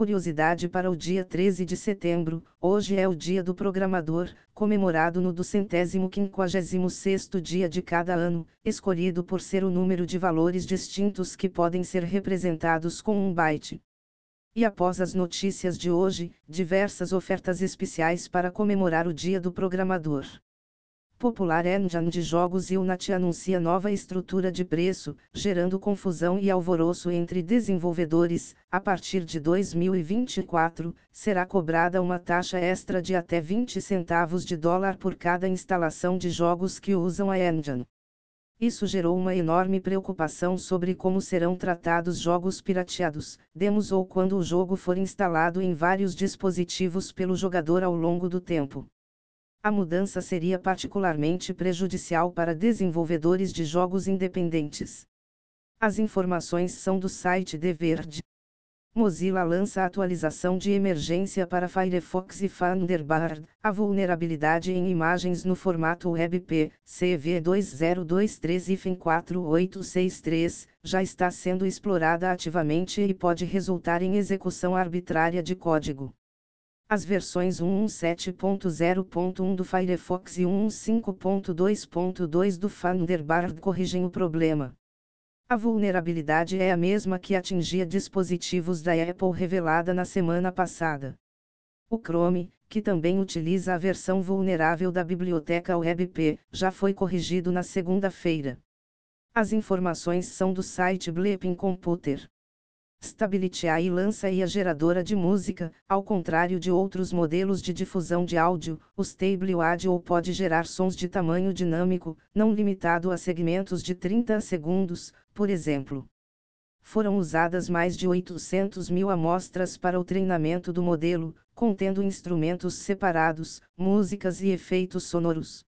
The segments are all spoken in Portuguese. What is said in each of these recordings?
Curiosidade para o dia 13 de setembro, hoje é o dia do programador, comemorado no 256 dia de cada ano, escolhido por ser o número de valores distintos que podem ser representados com um byte. E após as notícias de hoje, diversas ofertas especiais para comemorar o dia do programador. Popular Engine de jogos Unity anuncia nova estrutura de preço, gerando confusão e alvoroço entre desenvolvedores. A partir de 2024, será cobrada uma taxa extra de até 20 centavos de dólar por cada instalação de jogos que usam a engine. Isso gerou uma enorme preocupação sobre como serão tratados jogos pirateados, demos ou quando o jogo for instalado em vários dispositivos pelo jogador ao longo do tempo. A mudança seria particularmente prejudicial para desenvolvedores de jogos independentes. As informações são do site The Verge. Mozilla lança atualização de emergência para Firefox e Thunderbird. A vulnerabilidade em imagens no formato WebP, CV2023-4863, já está sendo explorada ativamente e pode resultar em execução arbitrária de código. As versões 117.0.1 do Firefox e 115.2.2 do Thunderbird corrigem o problema. A vulnerabilidade é a mesma que atingia dispositivos da Apple revelada na semana passada. O Chrome, que também utiliza a versão vulnerável da biblioteca WebP, já foi corrigido na segunda-feira. As informações são do site Bleeping Computer. Stability AI lança a geradora de música, ao contrário de outros modelos de difusão de áudio, o Stable Audio pode gerar sons de tamanho dinâmico, não limitado a segmentos de 30 segundos, por exemplo. Foram usadas mais de 800 mil amostras para o treinamento do modelo, contendo instrumentos separados, músicas e efeitos sonoros.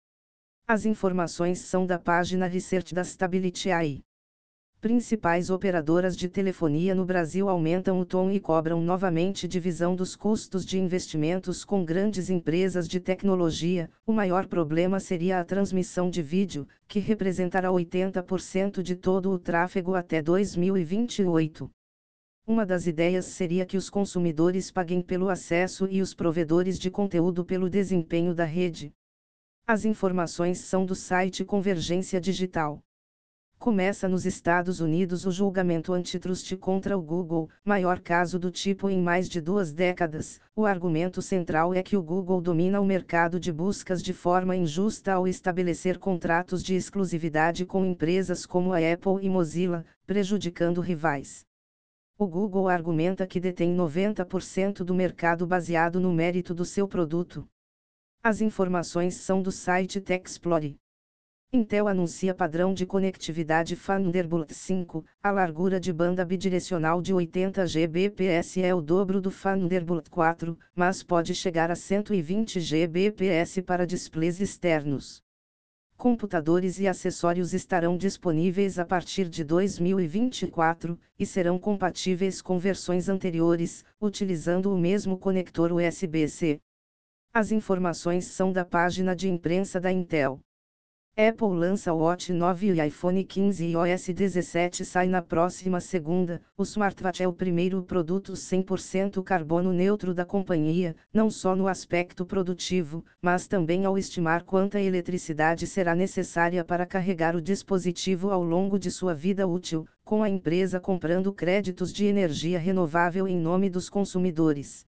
As informações são da página Research da Stability AI principais operadoras de telefonia no Brasil aumentam o tom e cobram novamente divisão dos custos de investimentos com grandes empresas de tecnologia. O maior problema seria a transmissão de vídeo, que representará 80% de todo o tráfego até 2028. Uma das ideias seria que os consumidores paguem pelo acesso e os provedores de conteúdo pelo desempenho da rede. As informações são do site Convergência Digital. Começa nos Estados Unidos o julgamento antitrust contra o Google, maior caso do tipo em mais de duas décadas. O argumento central é que o Google domina o mercado de buscas de forma injusta ao estabelecer contratos de exclusividade com empresas como a Apple e Mozilla, prejudicando rivais. O Google argumenta que detém 90% do mercado baseado no mérito do seu produto. As informações são do site TechExplore. Intel anuncia padrão de conectividade Thunderbolt 5. A largura de banda bidirecional de 80 Gbps é o dobro do Thunderbolt 4, mas pode chegar a 120 Gbps para displays externos. Computadores e acessórios estarão disponíveis a partir de 2024 e serão compatíveis com versões anteriores, utilizando o mesmo conector USB-C. As informações são da página de imprensa da Intel. Apple lança Watch 9 e iPhone 15 e iOS 17 sai na próxima segunda. O smartwatch é o primeiro produto 100% carbono neutro da companhia, não só no aspecto produtivo, mas também ao estimar quanta eletricidade será necessária para carregar o dispositivo ao longo de sua vida útil, com a empresa comprando créditos de energia renovável em nome dos consumidores.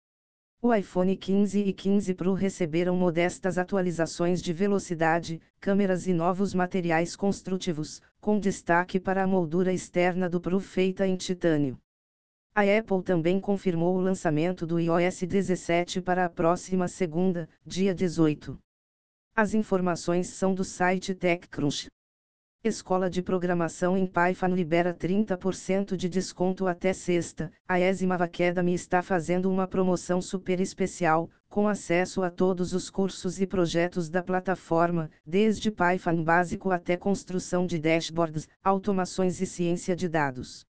O iPhone 15 e 15 Pro receberam modestas atualizações de velocidade, câmeras e novos materiais construtivos, com destaque para a moldura externa do Pro feita em titânio. A Apple também confirmou o lançamento do iOS 17 para a próxima segunda, dia 18. As informações são do site TechCrunch. Escola de Programação em Python libera 30% de desconto até sexta. A Esima Academy está fazendo uma promoção super especial, com acesso a todos os cursos e projetos da plataforma, desde Python básico até construção de dashboards, automações e ciência de dados.